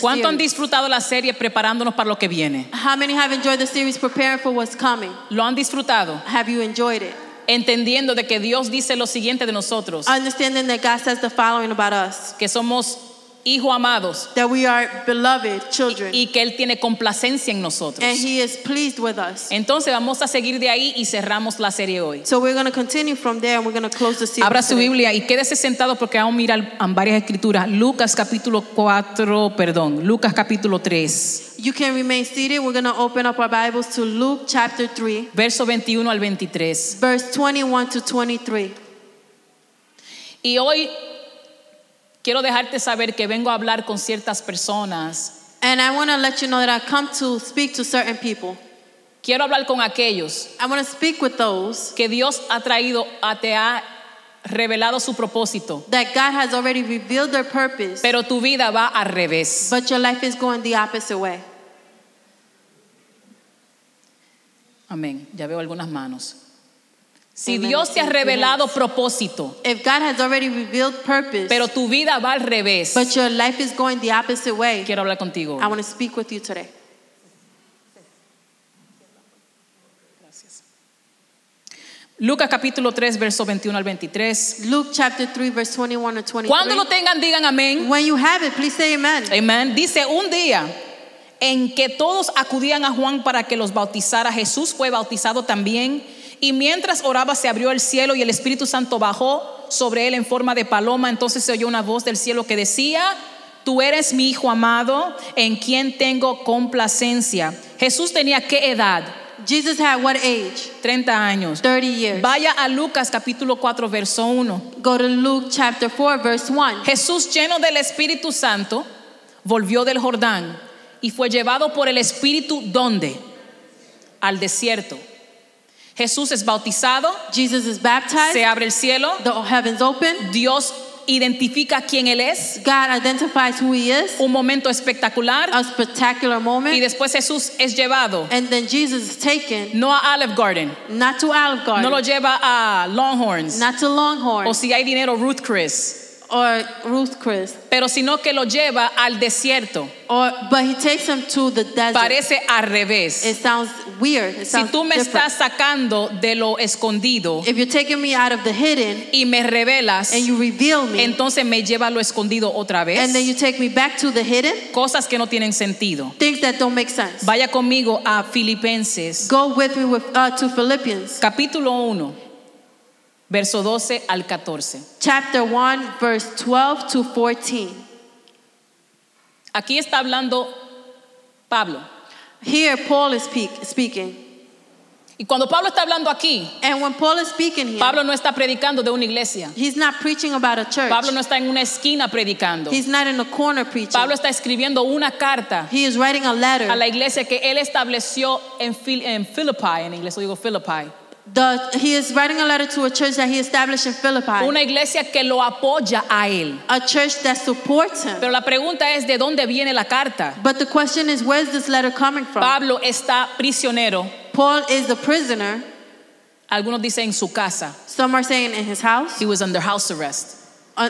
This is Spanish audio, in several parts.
¿Cuánto han disfrutado la serie preparándonos para lo que viene? How many have enjoyed the series preparing for what's coming? ¿Lo han disfrutado? Have you enjoyed it? Entendiendo de que Dios dice lo siguiente de nosotros, Understanding that God says the following about us que somos hijos amados that we are beloved children y que Él tiene complacencia en nosotros. and He is pleased with us. Entonces vamos a seguir de ahí y cerramos la serie hoy. So we're going to continue from there and we're going to close the series. Abra su. Biblia y quédese sentado porque vamos a mirar varias escrituras. Lucas capítulo 4, perdón, Lucas capítulo 3, You can remain seated. We're going to open up our Bibles to Luke chapter 3, verso 21 al 23. verse 21 to 23. Y hoy quiero dejarte saber que vengo a hablar con ciertas personas. And I want to let you know that I come to speak to certain people. Quiero hablar con aquellos I want to speak with those que Dios ha traído, a te ha revelado su propósito, that God has already revealed their purpose, pero tu vida va al revés. but your life is going the opposite way. Amén. Ya veo algunas manos. Si Amen. Dios te ha revelado propósito, If God has already revealed purpose, pero tu vida va al revés, but your life is going the opposite way, quiero hablar contigo. I want to speak with you today. Lucas capítulo 3, verso 21 al 23. Luke chapter 3, verse 21 to 23. Cuando lo tengan, digan amén. When you have it, please say amen. Amén. Dice un día en que todos acudían a Juan para que los bautizara. Jesús fue bautizado también. Y mientras oraba se abrió el cielo y el Espíritu Santo bajó sobre él en forma de paloma. Entonces se oyó una voz del cielo que decía, tú eres mi hijo amado en quien tengo complacencia. Jesús tenía qué edad? Jesus had what age? 30 años. 30 years. Vaya a Lucas capítulo 4, verso 1. Go to Luke chapter 4, verse 1. Jesús lleno del Espíritu Santo volvió del Jordán y fue llevado por el Espíritu ¿dónde? Al desierto. Jesús es bautizado, Jesus is baptized, se abre el cielo, the heavens open, Dios identifica quién él es, God identifies who he is, un momento espectacular a spectacular y moment, después Jesús es llevado and then Jesus is taken no a Olive Garden, not to Olive Garden, no lo lleva a Longhorns not to Longhorn o si hay dinero Ruth Chris, or Ruth Chris, pero sino que lo lleva al desierto. or but he takes him to the desert. Parece al revés. It sounds weird. It Si sounds tú me different. estás sacando de lo escondido If you're taking me out of the hidden y me revelas, and you reveal me, entonces me lleva a lo escondido otra vez. and then you take me back to the hidden, Cosas que no tienen sentido. things that don't make sense. Vaya conmigo a Filipenses, Go with me with, uh, to Philippians capítulo 1, verso 12 al 14. chapter 1, verse 12 to 14. Aquí está hablando Pablo. Here, Paul is speak, speaking. Y cuando Pablo está hablando aquí, And when Paul is speaking here, Pablo no está predicando de una iglesia. he's not preaching about a church. Pablo no está en una esquina predicando. He's not in a corner preaching. Pablo está escribiendo una carta he is writing a letter. a la iglesia que él estableció en, Philippi, en inglés digo Philippi. The, he is writing a letter to a church that he established in Philippi, Una iglesia que lo apoya a él. a church that supports him. Pero la pregunta es de dónde viene la carta. But the question is, where's this letter coming from? Pablo está prisionero, Paul is the prisoner. algunos dicen en su casa. Some are saying in his house. He was under house arrest. Uh,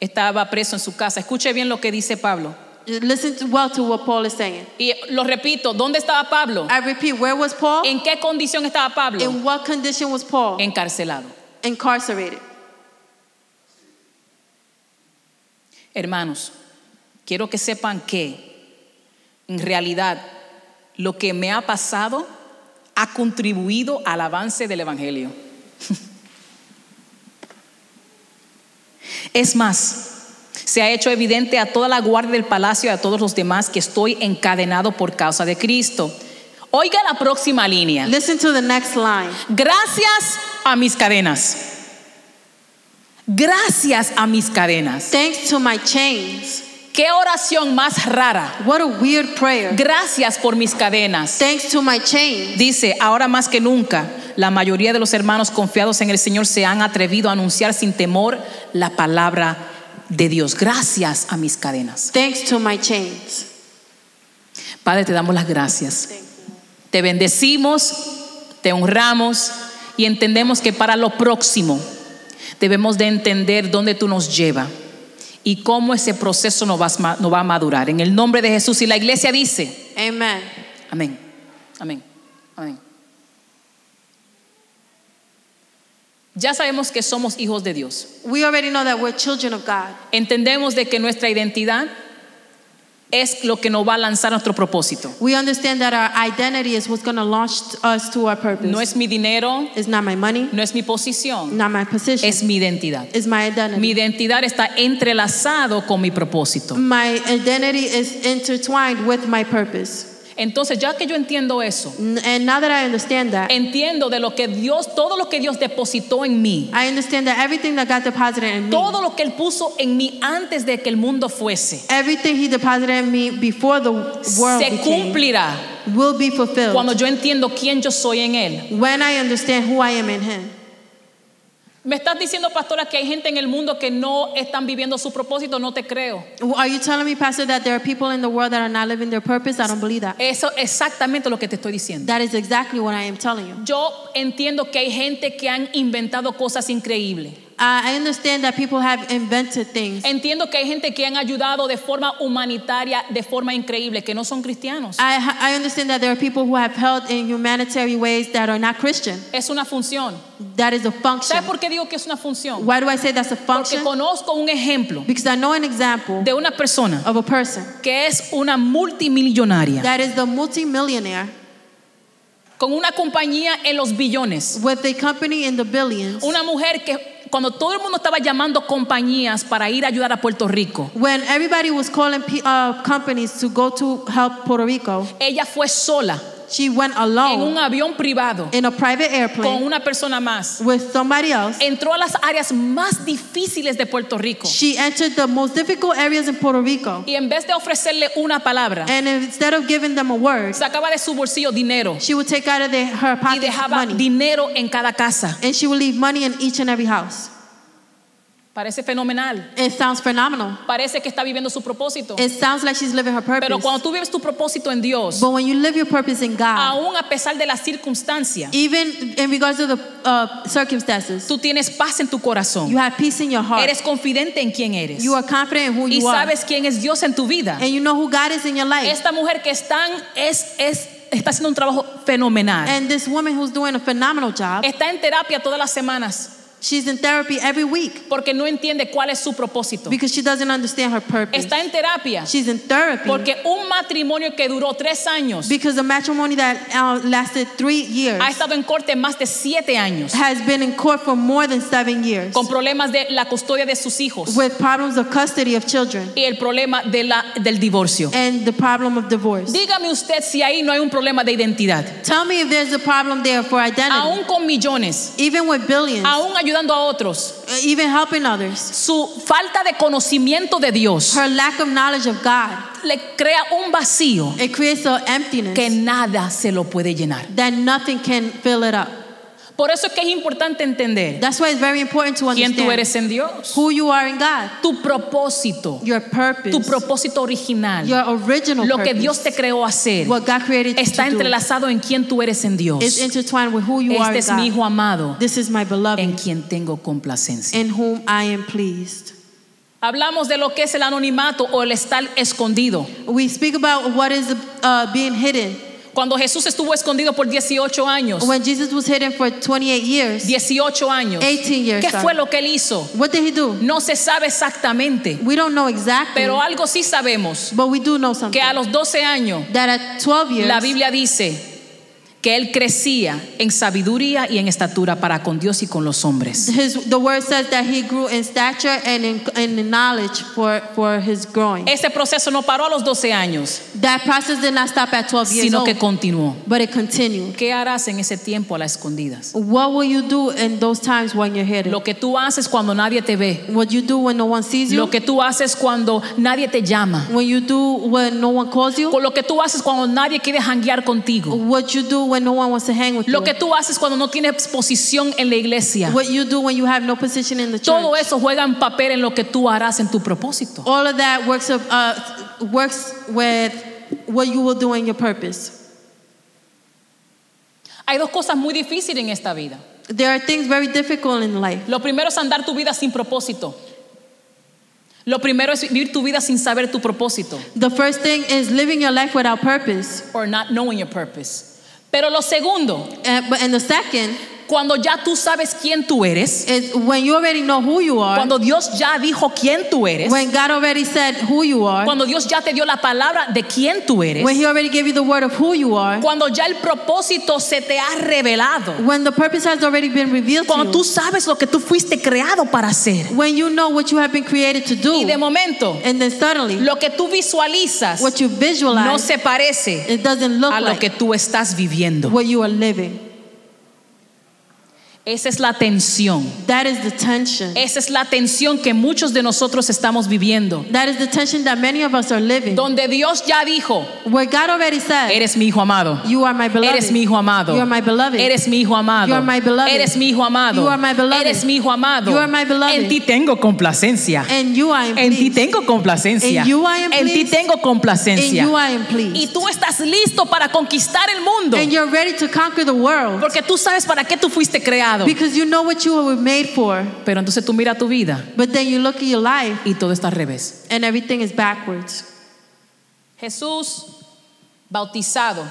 Estaba preso en su casa. Escuche bien lo que dice Pablo. Listen to, well to what Paul is saying. Y lo repito, ¿dónde estaba Pablo? I repeat, where was Paul? ¿En qué condición estaba Pablo? In what condition was Paul? Encarcelado. Incarcerated. Hermanos, quiero que sepan que en realidad lo que me ha pasado ha contribuido al avance del Evangelio. Es más, se ha hecho evidente a toda la guardia del palacio y a todos los demás que estoy encadenado por causa de Cristo. Oiga la próxima línea. Listen to the next line. Gracias a mis cadenas. Gracias a mis cadenas. Thanks to my chains. Qué oración más rara. What a weird prayer. Gracias por mis cadenas. Thanks to my chains. Dice, ahora más que nunca, la mayoría de los hermanos confiados en el Señor se han atrevido a anunciar sin temor la palabra de Dios. Gracias a mis cadenas. Thanks to my chains. Padre, te damos las gracias. Te bendecimos, te honramos y entendemos que para lo próximo debemos de entender dónde tú nos llevas y cómo ese proceso nos va, nos va a madurar. En el nombre de Jesús. Y la iglesia dice, Amen. amén, amén, amén. Ya sabemos que somos hijos de Dios. We already know that we're children of God. Entendemos de que nuestra identidad es lo que nos va a lanzar a nuestro propósito. We understand that our identity is what's going to launch us to our purpose. No es mi dinero, It's not my money, no es mi posición, not my position. es mi identidad. It's my identity. Mi identidad está entrelazado con mi propósito. My identity is intertwined with my purpose. Entonces, ya que yo entiendo eso, And now that I understand that, entiendo de lo que Dios, todo lo que Dios depositó en mí, I understand that everything that God deposited in me, todo lo que Él puso en mí antes de que el mundo fuese, everything He deposited in me before the world se became, cumplirá will be fulfilled cuando yo entiendo quién yo soy en Él. when I understand who I am in Him. Me estás diciendo, pastora, que hay gente en el mundo que no están viviendo su propósito, no te creo. Are you telling me, Pastor, that there are people in the world that are not living their purpose? I don't believe that. Eso es exactamente lo que te estoy diciendo. That is exactly what I am telling you. Yo entiendo que hay gente que han inventado cosas increíbles. I I understand that people have invented things. Entiendo que hay gente que han ayudado de forma humanitaria, de forma increíble, que no son cristianos. I, I understand that there are people who have helped in humanitarian ways that are not Christian. Es una función. That is a function. ¿Sabes por qué digo que es una función? Why do I say that's a Porque function? conozco un ejemplo Because I know an example de una persona of a person que es una multimillonaria that is the multimillionaire con una compañía en los billones. with a company in the billions. Una mujer que cuando todo el mundo estaba llamando compañías para ir a ayudar a Puerto Rico, When everybody was calling uh, companies to go to help Puerto Rico, ella fue sola she went en un alone avión privado in a private con airplane una persona más. with somebody else. Entró a las áreas más difíciles de Puerto Rico She entered the most difficult areas in Puerto Rico. y en vez de ofrecerle una palabra, And instead of giving them a word, sacaba de su bolsillo dinero she would take out of the, her y pocket dejaba money. dinero en cada casa. And she would leave money in each and every house. Parece fenomenal. It sounds phenomenal. Parece que está viviendo su propósito. It sounds like she's living her Pero purpose. cuando tú vives tu propósito en Dios, But when you live your purpose in God, aún a pesar de las circunstancias, even in regards to the uh, circumstances, tú tienes paz en tu you corazón. have peace in your heart. Eres confidente en quién eres. You are confident in who Y you are. sabes quién es Dios en tu vida. And you know who God is in your life. Esta mujer que es tan, es, es, está haciendo un trabajo fenomenal. And this woman who's doing a phenomenal job, Está en terapia todas las semanas she's in therapy every week porque no entiende cuál es su propósito. because she doesn't understand her purpose. Está en terapia She's in therapy porque un matrimonio que duró tres años because the matrimony that uh, lasted three years ha estado en corte más de siete años has been in court for more than seven years con problemas de la custodia de sus hijos with problems of custody of children y el problema de la, del divorcio. and the problem of divorce. Dígame usted si ahí no hay un problema de identidad. Tell me if there's a problem there for identity. Aún con millones, Even with billions, aún ayudando a otros, uh, even helping others, su falta de conocimiento de Dios her lack of knowledge of God, le crea un vacío it creates an emptiness que nada se lo puede llenar. that nothing can fill it up. Por eso es que es importante entender That's why it's very important to quién tú understand eres en Dios, who you are in God, tu propósito, your purpose, tu propósito original, your original lo que purpose, Dios te creó hacer, what God created está to do, entrelazado en quién tú eres en Dios. is intertwined with who you are Este in es mi God. hijo amado This is my beloved, en quien tengo complacencia. in whom I am pleased. Hablamos de lo que es el anonimato o el estar escondido. We speak about what is uh, being hidden. Cuando Jesús estuvo escondido por 18 años, When Jesus was hidden for 28 years, 18 años, 18 years, ¿qué sorry. fue lo que él hizo? what did he do? No se sabe exactamente, We don't know exactly, pero algo sí sabemos, but we do know something. que a los 12 años that at 12 years, la Biblia dice que él crecía en sabiduría y en estatura para con Dios y con los hombres. his, the word says that he grew in stature and in, and in knowledge for, for his growing. Ese proceso no paró a los 12 años, That process did not stop at 12 years sino old, que continuó. but it continued. ¿Qué harás en ese tiempo a las escondidas? What will you do in those times when you're hidden? Lo que tú haces cuando nadie te ve. What you do when no one sees you? Lo que tú haces cuando nadie te llama. When you do when no one calls you? Con lo que tú haces cuando nadie quiere janguear contigo. What you do when no one wants to hang with Lo you? que tú haces cuando no tienes posición en la iglesia. What you do when you have no position in the church? Todo eso juega en papel en lo que tú harás en tu propósito. All of that works of, uh, works with what you will do in your purpose. Hay dos cosas muy difíciles en esta vida. There are things very difficult in life. Lo primero es andar tu vida sin propósito. Lo primero es vivir tu vida sin saber tu propósito. The first thing is living your life without purpose. Or not knowing your purpose. Pero lo segundo, And, but and cuando ya tú sabes quién tú eres, is when you already know who you are. cuando Dios ya dijo quién tú eres, When God already said who you are. cuando Dios ya te dio la palabra de quién tú eres, When He already gave you the word of who you are. cuando ya el propósito se te ha revelado, When the purpose has already been revealed to cuando tú sabes lo que tú fuiste creado para hacer. When you know what you have been created to Y de do. momento, And then suddenly, lo que tú visualizas what you no visualize, se parece it doesn't look a lo que like tú estás viviendo. what you are living. Esa es la tensión. That is the tension. Esa es la tensión que muchos de nosotros estamos viviendo. That is the tension that many of us are living. Donde Dios ya dijo, Where God already said, eres mi hijo amado. You are my beloved. Eres mi hijo amado. You are my beloved. Eres mi hijo amado. You are my beloved. Eres mi hijo amado. You are my beloved. Eres mi hijo amado. You are my beloved. En ti tengo complacencia. And you I am En ti pleased. tengo complacencia. In you I am En ti pleased. tengo complacencia. you I am Y pleased. tú estás listo para conquistar el mundo. And you're ready to conquer the world. Porque tú sabes para qué tú fuiste creado. Because you know what you were made for. Pero entonces tú mira tu vida But then you look at your life y todo está al revés. and everything is backwards. Jesús bautizado,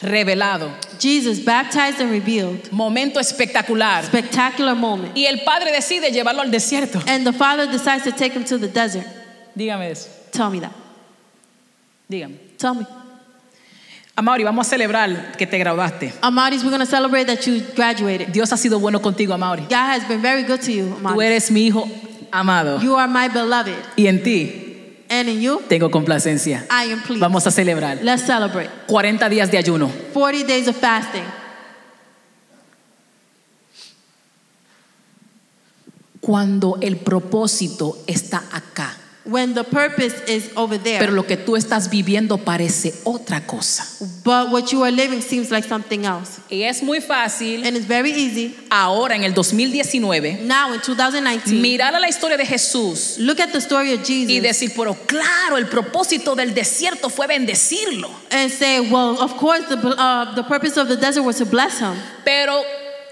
revelado, Jesus baptized and revealed. momento espectacular. Spectacular moment. Y el padre decide llevarlo al desierto. And the father decides to take him to the desert. Dígame eso. Tell me that. Dígame. Tell me. Amaury, vamos a celebrar que te graduaste. Amaris, we're going to celebrate that you graduated. Dios ha sido bueno contigo, Amaury. God has been very good to you, Tú Amaris. eres mi hijo amado. You are my beloved. Y en ti And in you, tengo complacencia. I am pleased. Vamos a celebrar. Let's celebrate. 40 días de ayuno. 40 days of fasting. Cuando el propósito está acá. When the purpose is over there, Pero lo que tú estás viviendo parece otra cosa. but what you are living seems like something else. Y es muy fácil And it's very easy ahora en el 2019 now in 2019. mirar a la historia de Jesús Look at the story of y Jesus decir, pero claro, el propósito del desierto fue bendecirlo. and say, well, of course, the, uh, the purpose of the desert was to bless him. Pero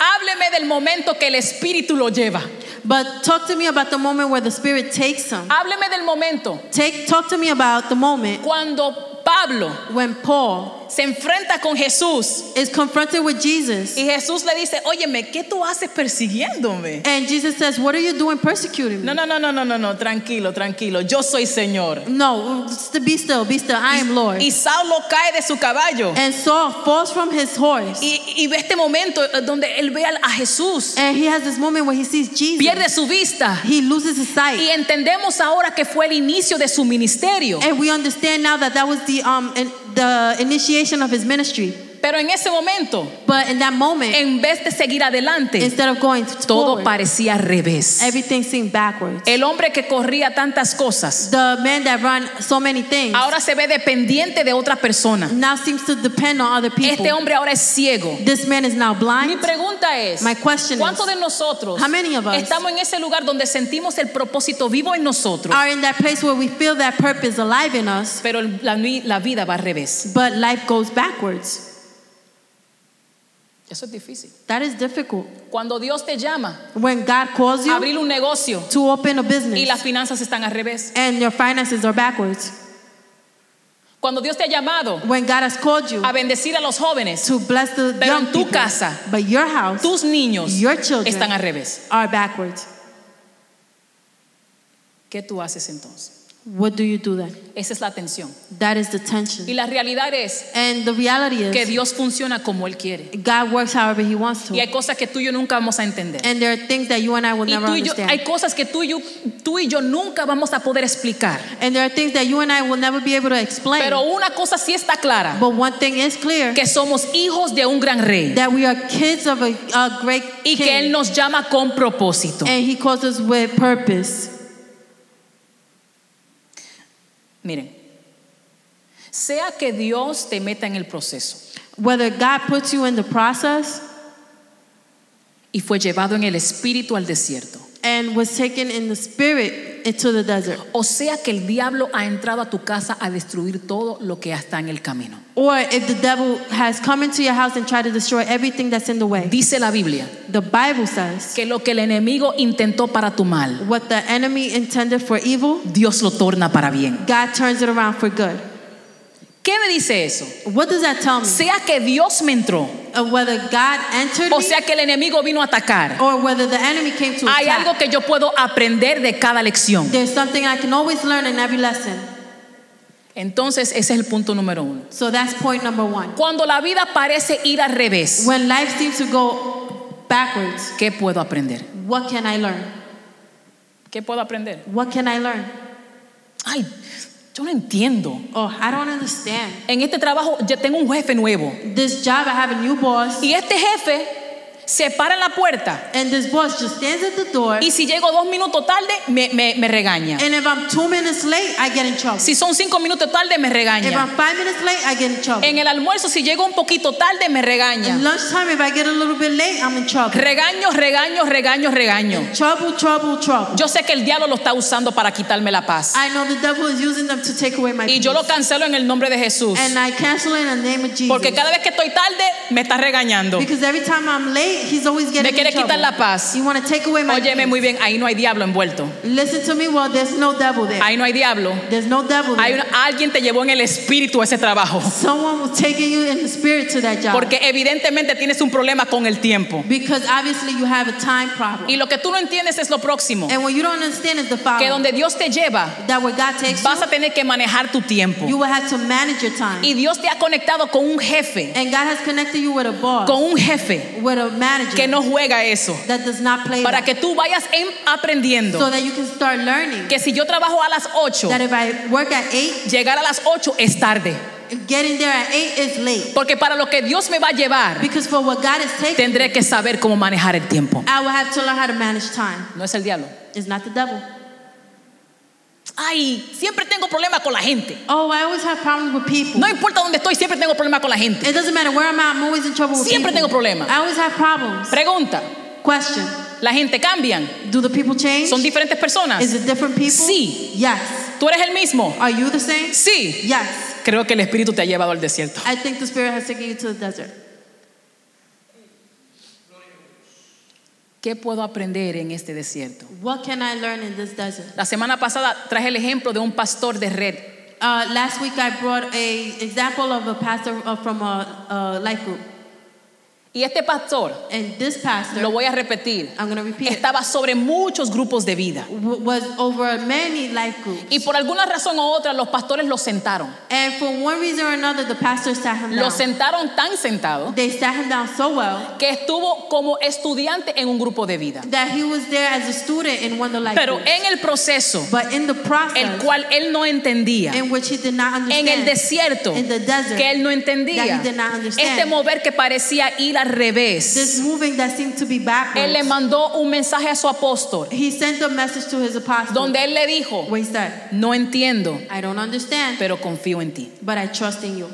hábleme del momento que el Espíritu lo lleva. But talk to me about the moment where the Spirit takes him. Hábleme del momento Take, talk to me about the moment cuando Pablo when Paul se enfrenta con Jesús is confronted with Jesus. y Jesús le dice, óyeme, ¿qué tú haces persiguiéndome? And Jesus says, What are you doing persecuting me? No, no, no, no, no, no, no, tranquilo, tranquilo, yo soy Señor. No, be still, be still. I am Lord. Y Saulo cae de su caballo. And Saul falls from his horse. Y, y ve este momento eh, donde él ve a Jesús, And he has this moment where he sees Jesus. pierde su vista. He loses his Y sight. entendemos ahora que fue el inicio de su ministerio. And we understand now that that was the, um, in, the initiation of his ministry. Pero en ese momento, But in that moment, en vez de seguir adelante, instead of going todo forward, parecía al revés. everything seemed backwards. El hombre que corría tantas cosas, The man that ran so many things ahora se ve dependiente de otra persona. now seems to depend on other people. Este hombre ahora es ciego. This man is now Mi blind. pregunta es, My question is, ¿cuántos de nosotros how many of us estamos en ese lugar donde sentimos el propósito vivo en nosotros, are in that place where we feel that purpose alive in us, pero la, la vida va al revés? but life goes backwards. Eso es difícil. That is difficult. Cuando Dios te llama When God calls you abrir un negocio to open a y business las finanzas están al revés. and your finances are backwards. Cuando Dios te ha llamado When God has called you a bendecir a los jóvenes, to bless the Pero young en tu people, casa, but your house tus niños Your children están al revés. are backwards. ¿Qué tú haces entonces? What do you do then? Esa es la tensión. That is the Y tension. la realidad es And the reality que is Dios funciona como Él quiere. God works however He wants to. Y hay cosas que tú y yo nunca vamos a entender. And there are things that you and I will Y never tú y yo, understand. hay cosas que tú y, yo, tú y yo nunca vamos a poder explicar. And there are things that you and I will never be able to explain. Pero una cosa sí está clara, But one thing is clear que somos hijos de un gran rey that we are kids of a, a great y que Él king. nos llama con propósito. And He calls us with purpose. Miren, sea que Dios te meta en el proceso Whether God puts you in the process y fue llevado en el espíritu al desierto. and was taken in the spirit into the desert. O sea que el diablo ha entrado a tu casa a destruir todo lo que está en el camino. Or if the devil has come into your house and tried to destroy everything that's in the way. Dice la Biblia The Bible says que lo que el enemigo intentó para tu mal, what the enemy intended for evil, Dios lo torna para bien. God turns it around for good. ¿Qué me dice eso? What does that tell me? Sea que Dios me entró, Whether God entered o sea que el enemigo vino a atacar. or whether the enemy came to Hay attack. algo que yo puedo aprender de cada lección. There's something I can always learn in every lesson. Entonces, ese es el punto número uno. So that's point number one. Cuando la vida parece ir al revés, When life seems to go backwards, ¿qué puedo aprender? what can I learn? ¿Qué puedo aprender? What can I learn? Ay, yo no entiendo. Oh, I don't understand. En este trabajo ya tengo un jefe nuevo This job, I have a new boss, y este jefe se para en la puerta and this boss just stands at the door. y si llego dos minutos tarde me, me- me regaña. And if I'm two minutes late, I get in trouble. Si son cinco minutos tarde me If regaña. I'm five minutes late, I get in trouble. En el almuerzo si llego un poquito tarde me At regaña. lunchtime, if I get a little bit late, I'm in trouble. Regaño, regaño, regaño, regaño. Trouble, trouble, trouble. Yo sé que el diablo lo está usando para quitarme la paz. I know the devil is using them to take away my Y peace. yo lo cancelo en el nombre de Jesús. And I cancel in the name of Jesus. Porque cada vez que estoy tarde me está regañando. Because every time I'm late, he's always Me getting quiere in trouble. quitar la paz. You want to take away my Óyeme peace. muy bien, ahí no hay diablo envuelto. Listen to me, well, there's no devil there. Ahí no hay diablo. There's no devil Hay there. una- alguien te llevó en el espíritu a ese trabajo. Someone was taking you in the spirit to that job. Porque evidentemente tienes un problema con el tiempo. because obviously you have a time problem. Y lo que tú no entiendes es lo próximo. and what you don't understand is the Que following. donde Dios te lleva, that where God takes vas you, a tener que manejar tu tiempo. you will have to manage your time. Y Dios te ha conectado con un jefe, and God has connected you with a boss, con un jefe with a manager que no juega eso. that does not play Para that. que tú vayas en- aprendiendo so that you can start learning que si yo trabajo a las 8, that if I work at 8, llegar a las 8 es tarde. getting there at 8 is late. Porque para lo que Dios me va a llevar, for what God is taking, tendré que saber cómo manejar el tiempo. I will have to learn how to manage time. No es el diablo. It's not the devil. Ay, siempre tengo problemas con la gente. Oh, I always have problems with people. No importa dónde estoy, siempre tengo problemas con la gente. It doesn't matter where I'm at, I'm always in trouble with Siempre people. tengo problemas. I always have problems. Pregunta, Question. ¿la gente cambian? Do the people change? ¿Son diferentes personas? Is it different people? Sí. Yes. ¿Tú eres el mismo? Are you the same? Sí. Yes. Creo que el Espíritu te ha llevado al desierto. I think the Spirit has taken you to the desert. ¿Qué puedo aprender en este desierto? What can I learn in this desert? La semana pasada traje el ejemplo de un pastor de red. Uh, last week I brought a example of a pastor uh, from a, a life group, Y este pastor, and this pastor, lo voy a repetir, I'm repeat, estaba sobre muchos grupos de vida. was over many life groups. Y por alguna razón u otra los pastores lo sentaron. And for one reason or another, the pastor sat him Lo down. sentaron tan sentado They sat him down so well que estuvo como estudiante en un grupo de vida. that he was there as a student in one of the life Pero groups. en el proceso, But in the process, el cual él no entendía, in which he did not en el desierto, in the desert, que él no that entendía, he did not understand. este mover que parecía ir al revés, this moving that seemed to be él le backwards, mandó un mensaje a su apóstol, he sent a message to his apostle. donde él le dijo, where he said, no entiendo, I don't understand, pero confío en ti. but I trust in you.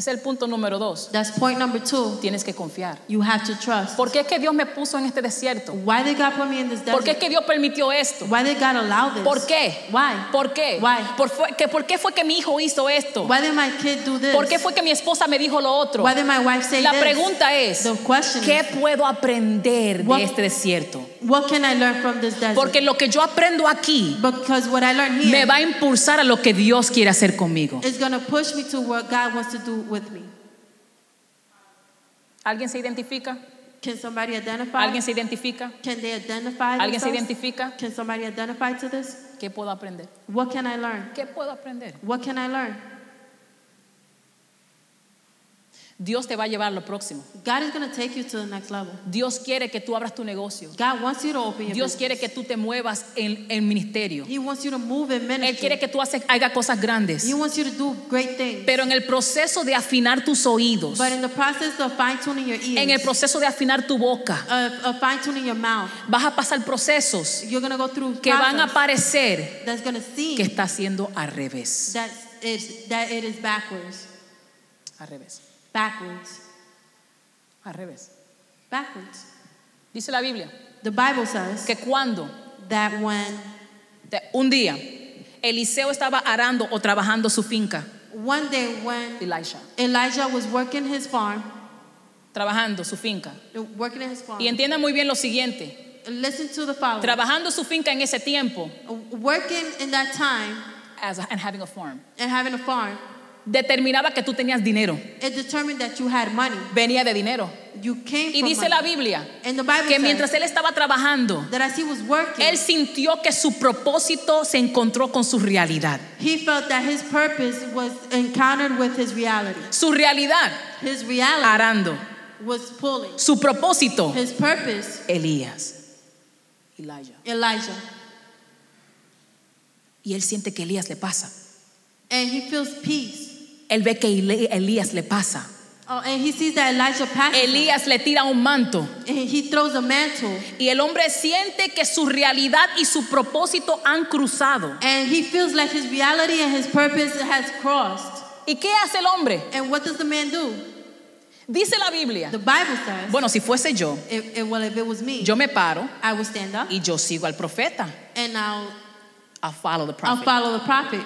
Es el punto número dos. That's point number two. Tienes que confiar. You have to trust. ¿Por qué es que Dios me puso en este desierto? Why did God put me in this ¿Por qué es desert? que Dios permitió esto? Why did God allow this? ¿Por qué? Why? ¿Por qué? Why? ¿Por, fue- que- ¿Por qué fue que mi hijo hizo esto? Why did my kid do this? ¿Por qué fue que mi esposa me dijo lo otro? Why did my wife say La this? pregunta es, The question ¿qué is, puedo aprender What- de este desierto? What can I learn from this desert? Porque lo que yo aprendo aquí because what I learned me here va a impulsar a lo que Dios quiere hacer conmigo. is going to push me to what God wants to do with me. ¿Alguien se identifica? Can somebody identify? ¿Alguien se identifica? Can they identify ¿Alguien se identifica? Can somebody identify to this? ¿Qué puedo aprender? What can I learn? ¿Qué puedo aprender? What can I learn? Dios te va a llevar a lo próximo. God is going to take you to the next level. Dios quiere que tú abras tu negocio. God wants you to open your Dios business. quiere que tú te muevas en el ministerio. He wants you to move in Él ministry. quiere que tú hagas cosas grandes. He wants you to do great things. Pero en el proceso de afinar tus oídos, But in the process of fine tuning your ears, en el proceso de afinar tu boca, of, of fine tuning your mouth, vas a pasar procesos you're go through que van a parecer that's seem que está haciendo al revés. that is that it is backwards, Al revés. Backwards, Al revés. backwards. Dice la Biblia The Bible says que cuando that when Un día, Eliseo estaba arando o trabajando su finca. one day when Elisha. Elijah was working his farm, Trabajando su finca. working in his farm. Y entienda muy bien lo siguiente. Listen to the following. Trabajando su finca en ese tiempo Working in that time as a- and having a farm, and having a farm, determinaba que tú tenías dinero. it determined that you had money. Venía de dinero. You came Y from dice money. la Biblia que mientras él estaba trabajando, working, él sintió que su propósito se encontró con su realidad. he felt that his purpose was encountered with his reality. Su realidad, His reality arando. was pulling. Su propósito, His purpose, Elías. Elijah. Elijah. Y él siente que Elías le pasa. And he feels peace. Él ve que Elías le pasa. Oh, and he sees that Elijah passes. Elías le tira un manto. And he throws a mantle. Y el hombre siente que su realidad y su propósito han cruzado. And he feels like his reality and his purpose has crossed. ¿Y qué hace el hombre? And what does the man do? Dice la Biblia. The Bible says, Bueno, si fuese yo, if, if- well, if it was me, yo me paro I would stand up y yo sigo al profeta. and I'll, I'll follow the I'll prophet. follow the prophet,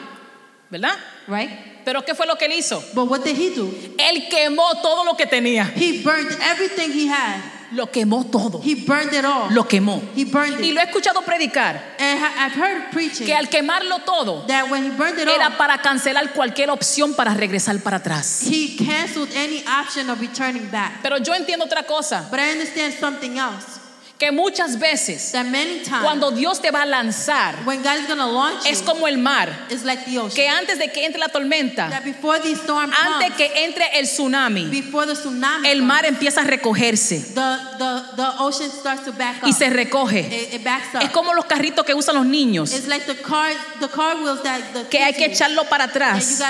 ¿Verdad? right? Pero ¿qué fue lo que él hizo? But what did he do? Él quemó todo lo que tenía. He burned everything he had. Lo quemó todo. He burned it all. Lo quemó. He burned Y it. lo he escuchado predicar And I've heard preaching que al quemarlo todo that when he burned it era all, para cancelar cualquier opción para regresar para atrás. he canceled any option of returning back. Pero yo entiendo otra cosa, But I understand something else. Que muchas veces times cuando Dios te va a lanzar when God is going to launch es como el mar, like que antes de que entre la tormenta, that before the storm antes comes, que entre el tsunami, tsunami el comes, mar empieza a recogerse the, the, the ocean starts to back up. y se recoge. it, it backs up. Es como los carritos que usan los niños, like the car, the car wheels that the que hay que echarlo para atrás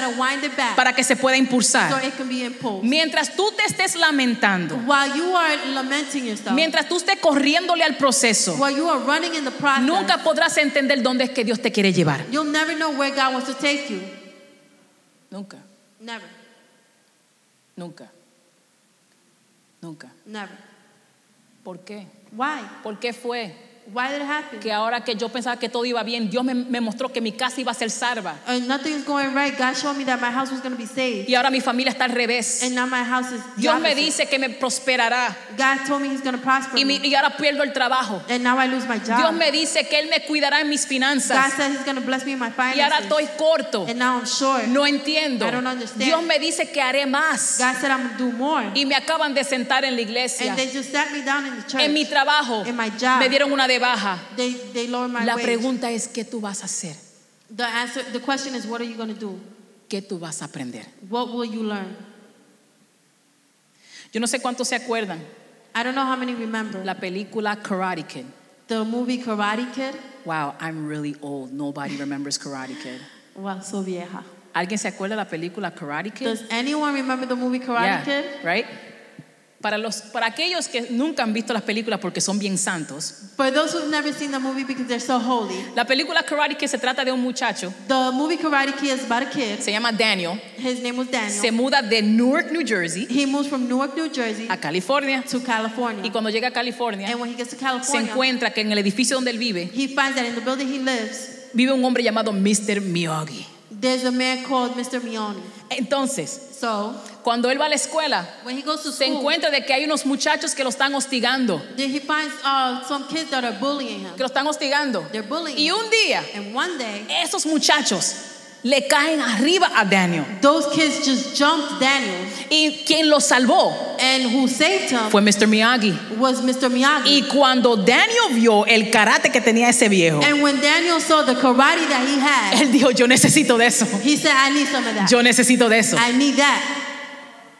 para que se pueda so impulsar. impulsed. Mientras tú te estés lamentando, While you are lamenting yourself, mientras tú estés corriéndole al proceso, while you are running in the process, nunca podrás entender dónde es que Dios te quiere llevar. you'll never know where God wants to take you. Nunca, Never, nunca, nunca. never. ¿Por qué? Why? ¿Por qué fue Why did it happen? que ahora que yo pensaba que todo iba bien, Dios me, me mostró que mi casa iba a ser salva nothing's going right. God showed me that my house was going to be saved, y ahora mi familia está al revés? and now my house is Dios me dice que me prosperará God told me He's going to prosper y, mi- me, y ahora pierdo el trabajo. and now I lose my job. Dios me dice que Él me cuidará en mis God finanzas said He's going to bless me in my y ahora finances, estoy corto. and now I'm short. No entiendo. I don't understand. Dios me dice que haré más God said I'm going to do more, y me acaban de sentar en la iglesia. and they just sat me down in the church. En mi trabajo In my job. me dieron una de baja. They they lowered my La wage. pregunta es, ¿qué tú vas a hacer? The answer, the question is, what are you going to do? ¿Qué tú vas a aprender? What will you learn? Yo no sé cuántos se acuerdan I don't know how many remember la película Karate Kid. the movie Karate Kid. Wow, I'm really old. Nobody remembers Karate Kid. Wow, so vieja. ¿Alguien se acuerda de la película Karate Kid? Does anyone remember the movie Karate Yeah, Kid? right? Para, los, para aquellos que nunca han visto las películas porque son bien santos, For those who've never seen the movie because they're so holy, la película Karate Kid se trata de un muchacho, the movie Karate Kid is about a kid. se llama Daniel, His name was Daniel. se muda de Newark, New Jersey, He moves from Newark, New Jersey a California. to California. Y cuando llega a California, And when he gets to se California, encuentra que en el edificio donde él vive, he finds that in the building he lives, vive un hombre llamado Mr. Miyagi. There's a man called Mr. Miyoni. Entonces, So cuando él va a la escuela, when he goes to se school, encuentra de que hay unos muchachos que lo están hostigando, then he finds uh, some kids that are bullying him. que lo están hostigando. They're bullying Y him. un día, And one day, esos muchachos le caen arriba a Daniel. those kids just jumped Daniel, Y quien lo salvó and who saved him fue Mr. Miyagi. was Mr. Miyagi. Y cuando Daniel vio el karate que tenía ese viejo, And when Daniel saw the karate that he had, él dijo, yo necesito de eso. he said, I need some of that. Yo necesito de eso. I need that.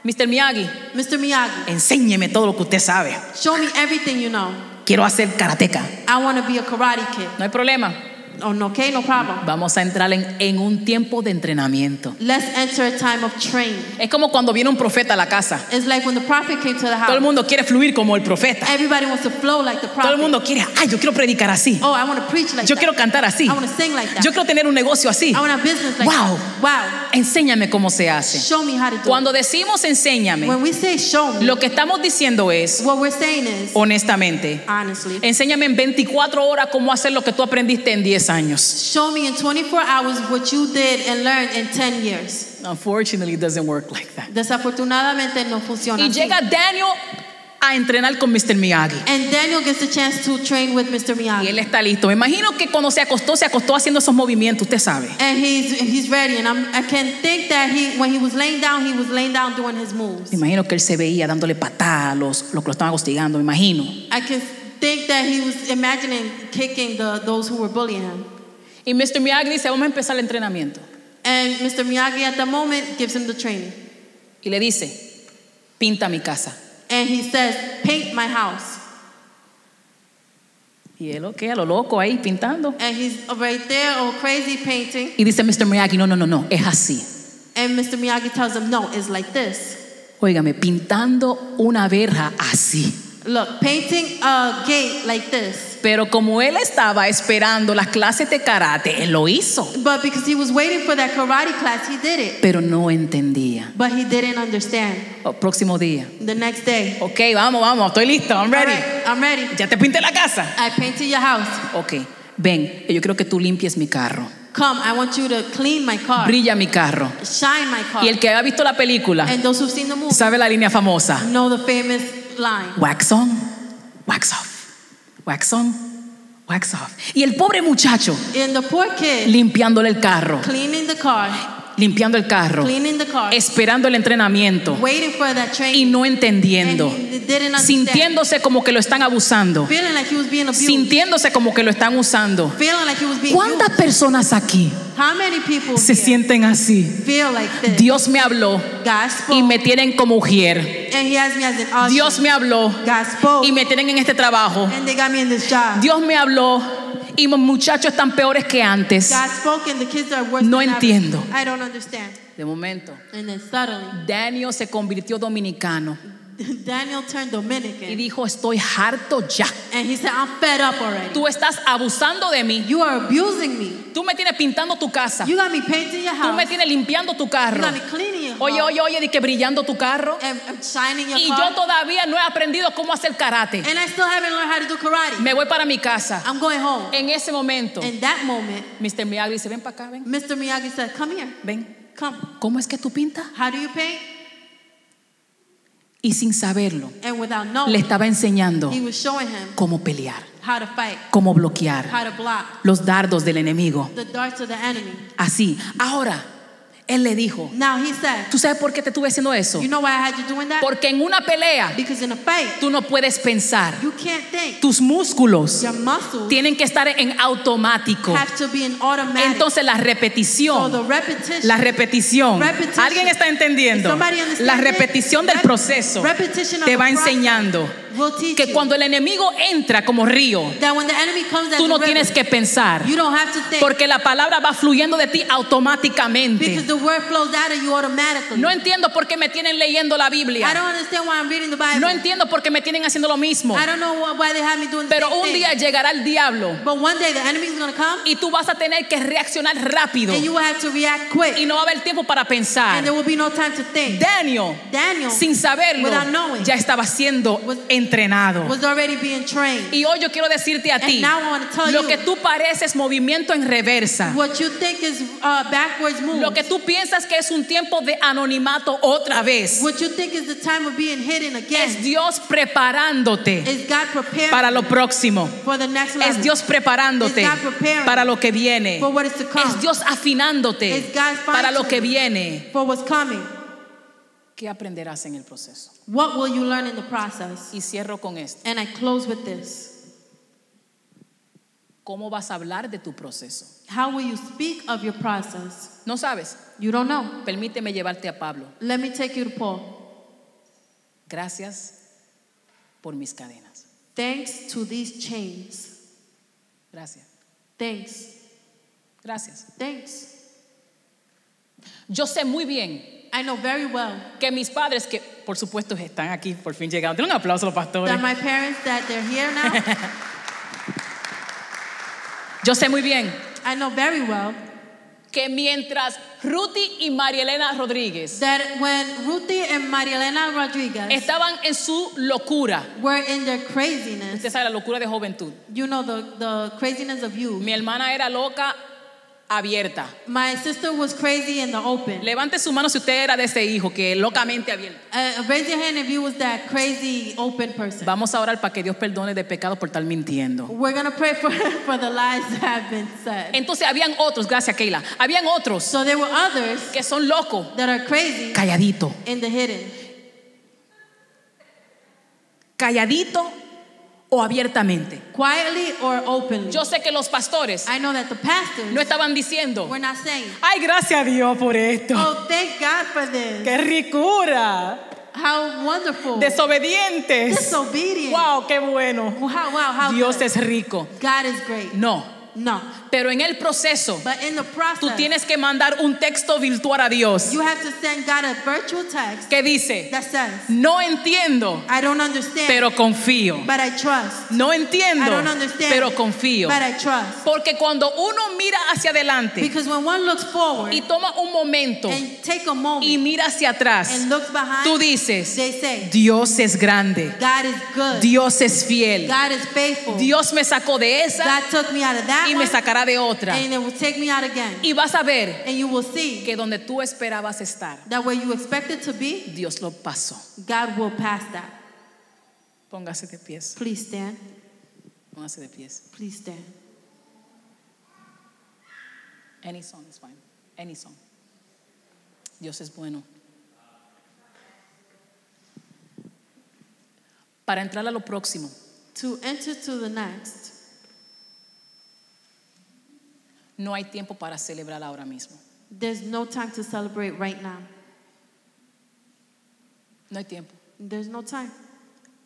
Mr. Miyagi, Mr. Miyagi, enséñeme todo lo que usted sabe. show me everything you know. Quiero hacer karateca. I want to be a karate kid. No hay problema. Oh, okay, no problem. Vamos a entrar en, en un tiempo de entrenamiento. Let's enter a time of training. Es como cuando viene un profeta a la casa. It's like when the prophet came to the Todo el house. mundo quiere fluir como el profeta. Everybody wants to flow like the Todo el prophet. mundo quiere, ay, yo quiero predicar así. Oh, I want to preach like Yo that. quiero cantar así. I want to sing like that. Yo quiero tener un negocio así. I want a business like Wow. that. Wow. Enséñame cómo se hace. Show me how to do Cuando decimos enséñame, When we say show me, lo que estamos diciendo es, what we're saying is, honestamente, honestly, enséñame en 24 horas cómo hacer lo que tú aprendiste en 10 años. show me in 24 hours what you did and learned in 10 years. Unfortunately, it doesn't work like that. Desafortunadamente no funciona Y así. llega Daniel a entrenar con Mr. Miyagi. And Daniel gets a chance to train with Mr. Y Miyagi. él está listo. Me imagino que cuando se acostó, se acostó haciendo esos movimientos, usted sabe. And he's he's ready. And I'm, I can think that he when he was laying down, he was laying down doing his moves. Me imagino que él se veía dándole patadas a los, los que lo estaban hostigando, me imagino. I can think that he was imagining kicking the those who were bullying him. Y Mr. Miyagi dice, vamos a empezar el entrenamiento. And Mr. Miyagi at the moment gives him the training. Y le dice, pinta mi casa. And he says, paint my house. Y él, ok, a lo loco ahí pintando. And he's right there, all crazy painting. Y dice Mr. Miyagi, no, no, no, no, es así. And Mr. Miyagi tells him, no, it's like this. Óigame, pintando una verja así. Look, painting a gate like this. Pero como él estaba esperando las clases de karate, él lo hizo. But because he was waiting for that karate class, he did it. Pero no entendía. But he didn't understand. Oh, próximo día. The next day, Ok, vamos, vamos, estoy listo, I'm ready. right, I'm ready. Ya te pinté la casa. I painted your house. Ok, ven, yo quiero que tú limpies mi carro. Come, I want you to clean my car, Brilla mi carro. shine my car. Y el que ha visto la película And those who've seen the movie sabe la línea famosa. know the famous line. Wax on, wax off. Wax on, wax off. Y el pobre muchacho And the poor kid limpiándole el carro, cleaning the car, limpiando el carro, cleaning the car, esperando el entrenamiento waiting for that y training. no entendiendo, sintiéndose como que lo están abusando, Feeling like he was being abused. sintiéndose como que lo están usando. Feeling like he was being ¿Cuántas used. personas aquí How many people se here sienten así? feel like this? Dios me habló y me tienen como mujer. and he has me as an usher. Dios me habló y me tienen en este trabajo. and they got me in this job. Dios me habló y los muchachos están peores que antes. No entiendo. I don't understand. De momento, And then suddenly, Daniel se convirtió dominicano Daniel turned y Dominican, dijo, estoy harto ya. and he said, "I'm fed up already. Tú estás abusando de mí. You are abusing me. Tú me tienes pintando tu casa. You got me painting your Tú house. me tienes limpiando tu You carro. got me cleaning your Oye, house. oye, oye, di que brillando tu carro. And, and shining your Y car. yo todavía no he aprendido cómo hacer karate. and I still haven't learned how to do karate. Me voy para mi casa. I'm going home. En ese momento, In that moment, Mr. Miyagi dice, ven para acá, ven, Mr. Miyagi said, "Come here. ven. Come. ¿Cómo es que tú pintas? How do you paint?" Y sin saberlo, le estaba enseñando cómo pelear, how to fight, cómo bloquear how to block los dardos del enemigo. the darts of the enemy. Así. Ahora, él le dijo, Now he said, ¿tú sabes por qué te estuve haciendo eso? "You know why I had you doing that? Porque en una pelea Because in a fight, tú no puedes pensar. you can't think. Tus músculos tienen que estar en automático. have to be in automatic. Entonces la so repetición, the repetition, la repetición. Repetition. ¿Alguien está entendiendo? La repetición del proceso te va enseñando que cuando el enemigo entra como río, tú no tienes que pensar, porque la palabra va fluyendo de ti automáticamente. No entiendo por qué me tienen leyendo la Biblia. No entiendo por qué me tienen haciendo lo mismo. Pero un día llegará el diablo y tú vas a tener que reaccionar rápido y no va a haber tiempo para pensar. Daniel, sin saberlo, ya estaba siendo was- entrenado. was already being trained. Y hoy yo quiero decirte a And ti, now I want to tell lo you- que tú pareces movimiento en reversa, What you think is uh, backwards move. lo que tú piensas que es un tiempo de anonimato otra vez, what you think is the time of being hidden again. es Dios preparándote is God preparing para lo próximo. for the next level. Es Dios preparándote Is God preparing para lo que viene. for what is to come. Es Dios afinándote Is God para lo que viene. for what's coming. ¿Qué aprenderás en el proceso? What will you learn in the process? Y cierro con esto. And I close with this. ¿Cómo vas a hablar de tu proceso? How will you speak of your process? No sabes. You don't know. Permíteme llevarte a Pablo. Let me take you to Paul. Gracias por mis cadenas. Thanks to these chains. Gracias. Thanks Gracias. Thanks. Yo sé muy bien I know very well que mis padres, que por supuesto están aquí, por fin llegaron. Den un aplauso a los pastores. that my parents that they're here now. Yo sé muy bien I know very well que mientras Ruti y María Elena Rodríguez that when Ruthie and Marielena Rodriguez estaban en su locura, were in their craziness, usted sabe la locura de juventud. you know the, the craziness of youth. Mi hermana era loca abierta. My sister was crazy in the open. Levante su mano si usted era de ese hijo que locamente abierto. Uh, raise your hand if you was that crazy open person. Vamos a orar para que Dios perdone de pecado por estar mintiendo. We're gonna pray for, for the lies that have been said. Entonces habían otros, gracias Keila, habían otros So there were others que son locos, that are crazy calladito, in the hidden, calladito o abiertamente. quietly or openly. Yo sé que los pastores I know that the pastors no estaban diciendo, were not saying, ay, gracias a Dios por esto. "Oh, thank God for this. ¡Qué ricura! How wonderful, Desobedientes. disobedient. ¡Wow, qué bueno! Wow, wow, how Dios good. es rico. God is great. No, No, pero en el proceso but in the process, tú tienes que mandar un texto virtual a Dios you have to send God a virtual text que dice, that says, no entiendo, "I don't understand, pero confío. but I trust. No I entiendo, don't understand, pero confío. but I trust." Porque cuando uno mira hacia adelante Because when one looks forward y toma un momento and take a moment y mira hacia atrás, and looks behind, tú dices, they say, Dios es grande, God is good. Dios es fiel, God is faithful. Dios me sacó de esa God took me out of that y me sacará de otra. and it will take me out again. Y vas a ver And you will see que donde tú esperabas estar, that where you expected to be, Dios lo pasó. God will pass that. Póngase de pies, Please stand. póngase de pies. Please stand. Any song is fine. Any song. Dios es bueno. Para entrar a lo próximo, To enter to the next, no hay tiempo para celebrar ahora mismo. there's no time to celebrate right now. No hay tiempo. There's no time.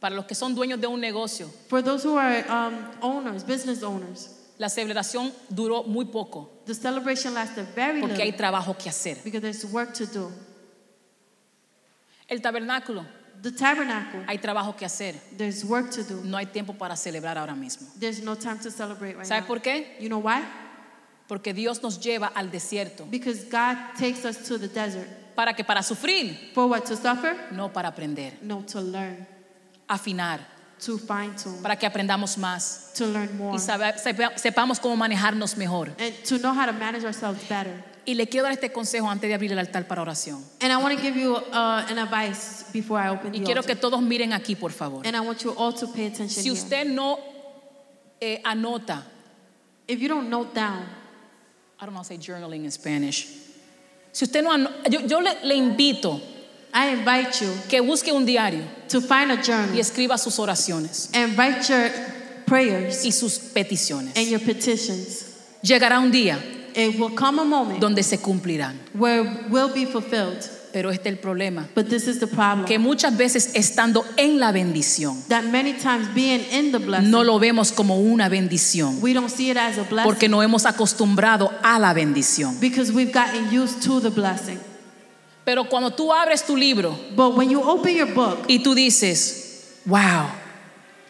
Para los que son dueños de un negocio, For those who are um, owners, business owners, la celebración duró muy poco the celebration lasted very porque hay little trabajo que hacer. because there's work to do. El tabernáculo, The tabernacle, hay trabajo que hacer. there's work to do. No hay tiempo para celebrar ahora mismo. There's no time to celebrate right ¿Sabe now. por qué? You know why? Porque Dios nos lleva al desierto. Because God takes us to the desert. ¿Para que Para sufrir, For what? To suffer? no para aprender. No, to learn, Afinar, to fine tune, para que aprendamos más. to learn more, y sabe- sepa- sepamos cómo manejarnos mejor. and to know how to manage ourselves better. Y le quiero dar este consejo antes de abrir el altar para oración. And I want to give you uh, an advice before I open Y the quiero altar. que todos miren aquí, por favor. And I want you all to pay attention Si here. usted no eh, anota, If you don't note down, I don't know how to say journaling in Spanish. Si usted no yo, yo le, le invito I invite you que busque un diario to find a journal escriba sus oraciones and write your prayers y sus peticiones. and your petitions. Llegará un día It will come a moment donde se cumplirán. where it will be fulfilled. Pero este es el problema, But this is the problem. que muchas veces estando en la bendición, that many times being in the blessing, no lo vemos como una bendición, we don't see it as a blessing porque no hemos acostumbrado a la bendición. because we've gotten used to the blessing. Pero cuando tú abres tu libro But when you open your book y tú dices, wow,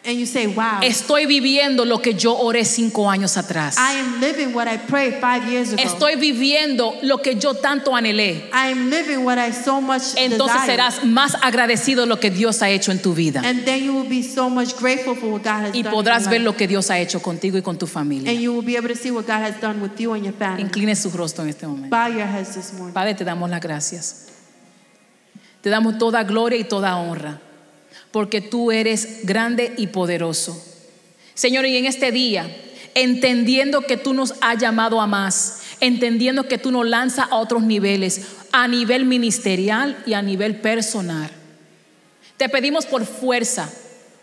and you say, wow, estoy viviendo lo que yo oré cinco años atrás. I am living what I prayed five years ago. Estoy viviendo lo que yo tanto anhelé. I am living what I so much Entonces desire. serás más agradecido de lo que Dios ha hecho en tu vida. And then you will be so much grateful for what God has Y done. podrás ver lo que Dios ha hecho contigo y con tu familia. And you will be able to see what God has done with you and your family. Incline su rostro en este momento. Bow your heads this morning. Padre, te damos las gracias. Te damos toda gloria y toda honra, porque tú eres grande y poderoso. Señor, y en este día, entendiendo que tú nos has llamado a más, entendiendo que tú nos lanzas a otros niveles, a nivel ministerial y a nivel personal. Te pedimos por fuerza,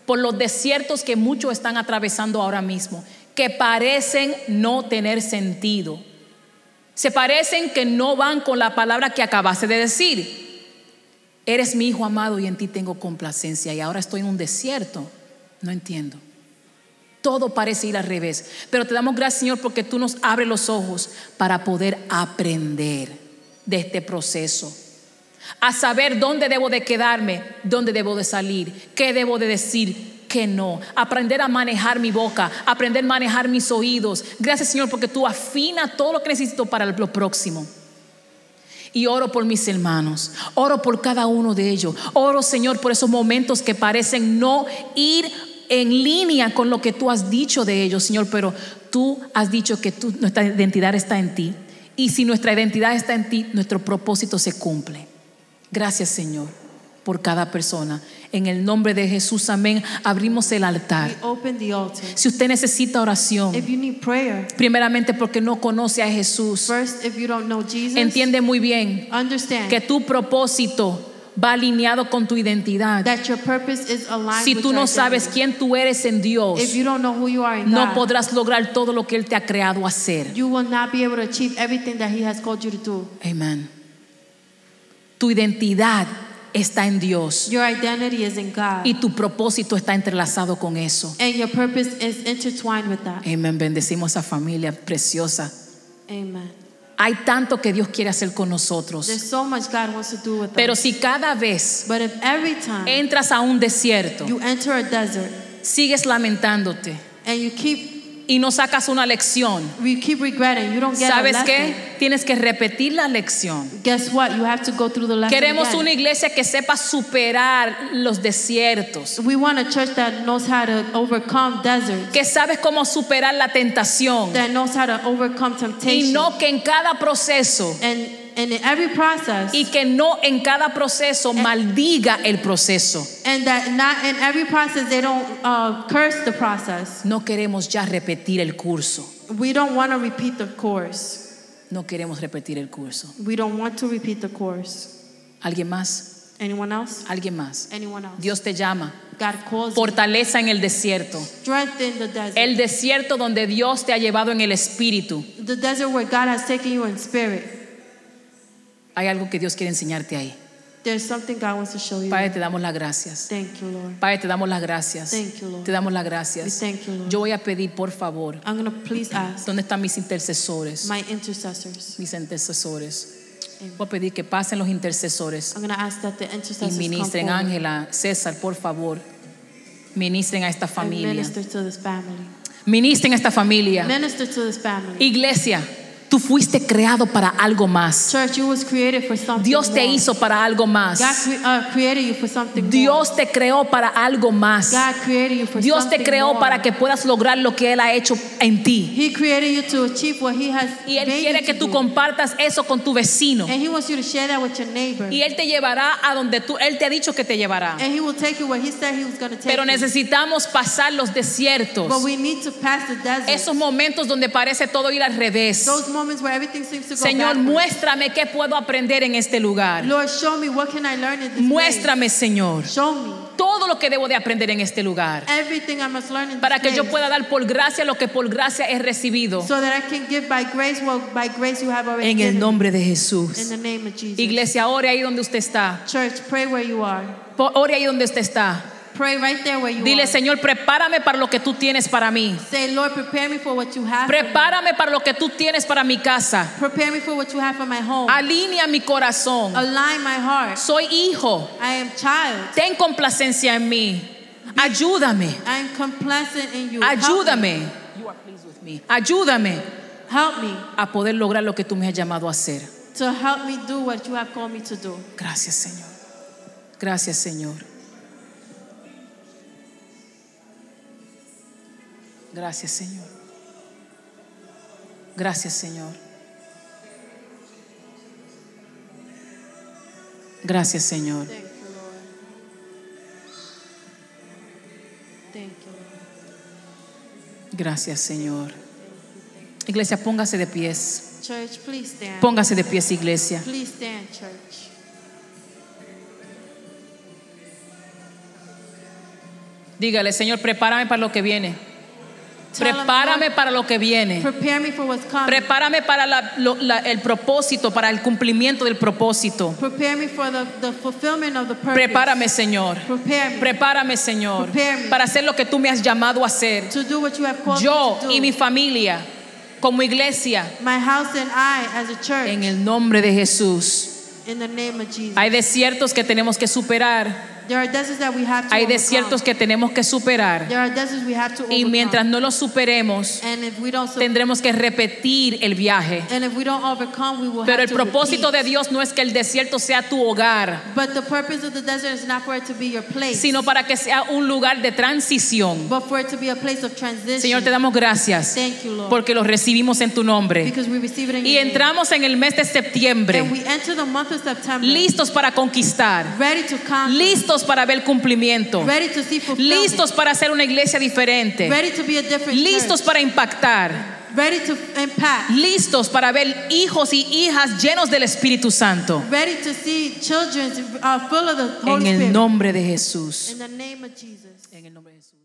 por los desiertos que muchos están atravesando ahora mismo, que parecen no tener sentido. Se parecen que no van con la palabra que acabaste de decir. Eres mi hijo amado y en ti tengo complacencia y ahora estoy en un desierto. No entiendo. Todo parece ir al revés. Pero te damos gracias, Señor, porque tú nos abres los ojos para poder aprender de este proceso. A saber dónde debo de quedarme, dónde debo de salir, qué debo de decir, qué no. Aprender a manejar mi boca, aprender a manejar mis oídos. Gracias, Señor, porque tú afinas todo lo que necesito para lo próximo. Y oro por mis hermanos, oro por cada uno de ellos. Oro, Señor, por esos momentos que parecen no ir en línea con lo que tú has dicho de ellos, Señor, pero tú has dicho que nuestra identidad está en ti. Y si nuestra identidad está en ti, nuestro propósito se cumple. Gracias, Señor, por cada persona. En el nombre de Jesús, amén. Abrimos el altar. Si usted necesita oración, prayer, primeramente porque no conoce a Jesús, first, Jesus, entiende muy bien que tu propósito va alineado con tu identidad. Si tú no sabes quién tú eres en Dios, no God, podrás lograr todo lo que Él te ha creado hacer. Amén. Tu identidad está en Dios Your identity is in God, y tu propósito está entrelazado con eso. and your purpose is intertwined with that. Amén. Bendecimos a esa familia preciosa. Amen. Hay tanto que Dios quiere hacer con nosotros. There's so much God wants to do with Pero us. si cada vez But if every time entras a un desierto, you enter a desert sigues lamentándote and you keep y no sacas una lección, you keep regretting, you don't get ¿sabes qué? Tienes que repetir la lección. Guess what? You have to go through the lesson Queremos again. una iglesia que sepa superar los desiertos, We want a church that knows how to overcome deserts, que sabes cómo superar la tentación that knows how to overcome y temptation. no que en cada proceso and in every process, y que no en cada proceso maldiga el proceso. and that not in every process they don't uh, curse the process. No queremos ya repetir el curso. We don't want to repeat the course. No queremos repetir el curso. We don't want to repeat the course. ¿Alguien más? Anyone else? ¿Alguien más? Anyone else? Dios te llama. God calls you. Fortaleza en el desierto. El desierto donde Dios te ha llevado en el espíritu. the desert where God has taken you in spirit. Hay algo que Dios quiere enseñarte ahí. There's something God wants to show you. Padre, te damos las gracias. Thank you, Lord. Padre, te damos las gracias. Thank you, Lord. Te damos las gracias. We thank you, Lord. Yo voy a pedir, por favor, I'm to please ask ¿dónde están mis intercesores? my intercessors. Mis intercesores. Voy a pedir que pasen los intercesores I'm to ask that the y intercessors come ministren. Ángela, César, por favor, ministren a esta and familia. minister to this family. Ministren a esta familia. Minister to this family. Iglesia, tú fuiste creado para algo más. Church, you was created for something Dios te more. hizo para algo más. God uh, created you for something Dios te creó para algo más. more. God created you for Dios something te creó more. para que puedas lograr lo que Él ha hecho en ti. He created you to achieve what He has Y Él quiere que tú compartas eso con tu vecino. And He wants you to share that with your neighbor. Y Él te llevará a donde tú, Él te ha dicho que te llevará. And He will take you where He said He was going to take Pero necesitamos pasar los desiertos. But we need to pass the. Esos momentos donde parece todo ir al revés. Those moments where everything seems to go Señor, backwards. muéstrame qué puedo aprender en este lugar. Lord, show me what can I learn in this Muéstrame, Señor, place. Show me todo lo que debo de aprender en este lugar. everything I must learn in Para this que yo place. pueda dar por gracia lo que por gracia he recibido. so that I can give by grace what by grace you have already En el nombre de in Jesús. the name of Jesus. Iglesia, ore ahí donde usted está. Church, pray where you are. Ore ahí donde usted está. Pray right there where you Dile, are. Señor, prepárame para lo que tú tienes para mí. Say, Lord, prepare me for what you have. Prepárame para lo que tú tienes para mi casa. Prepare me for what you have for my home. Alinea mi corazón. Align my heart. Soy hijo. I am child. Ten complacencia en mí. Ayúdame. I am complacent in you. Ayúdame. You are pleased with me. Ayúdame Help me a poder lograr lo que tú me has llamado a hacer. to help me do what you have called me to do. Gracias, Señor. Gracias, Señor. Gracias, Señor. Gracias, Señor. Gracias, Señor. Thank you, Lord. Thank you, Lord. Gracias, Señor. Iglesia, póngase de pies. Church, please stand. Póngase de pies, iglesia. Please stand, church. Dígale, Señor, prepárame para lo que viene. Prepárame para lo que viene. prepare me for what's coming. Prepárame para la- lo- la- el propósito, para el cumplimiento del propósito. Prepare me for the, the fulfillment of the purpose. Prepárame, Señor. Prepare me Prepárame, Señor, para hacer lo que tú me has llamado a hacer. to do what you have called Yo me to do. y mi familia, como iglesia, My house and I as a church. en el nombre de Jesús. in the name of Jesus. Hay desiertos que tenemos que superar. There are deserts that we have to Hay overcome. desiertos que tenemos que superar. There are deserts we have to Y overcome. mientras no los superemos, and if we don't su- tendremos que repetir el viaje. and if we don't overcome, we will Pero have el to propósito de repeat. Dios no es que el desierto sea tu hogar, But the purpose of the desert is not for it to be your place, sino para que sea un lugar de transición. but for it to be a place of transition. Señor, te damos gracias Thank you, Lord, porque los recibimos en tu nombre. because we receive it in Y entramos en el mes de septiembre, And we enter the month of September listos para conquistar, ready to conquer, listos para ver cumplimiento, ready to see fulfillment, listos para hacer una iglesia diferente, ready to be a different listos church, para impactar, ready to impact, listos para ver hijos y hijas llenos del Espíritu Santo. ready to see children uh, full of the Holy En el Spirit. nombre de Jesús. In the name of Jesus. En el nombre de Jesús.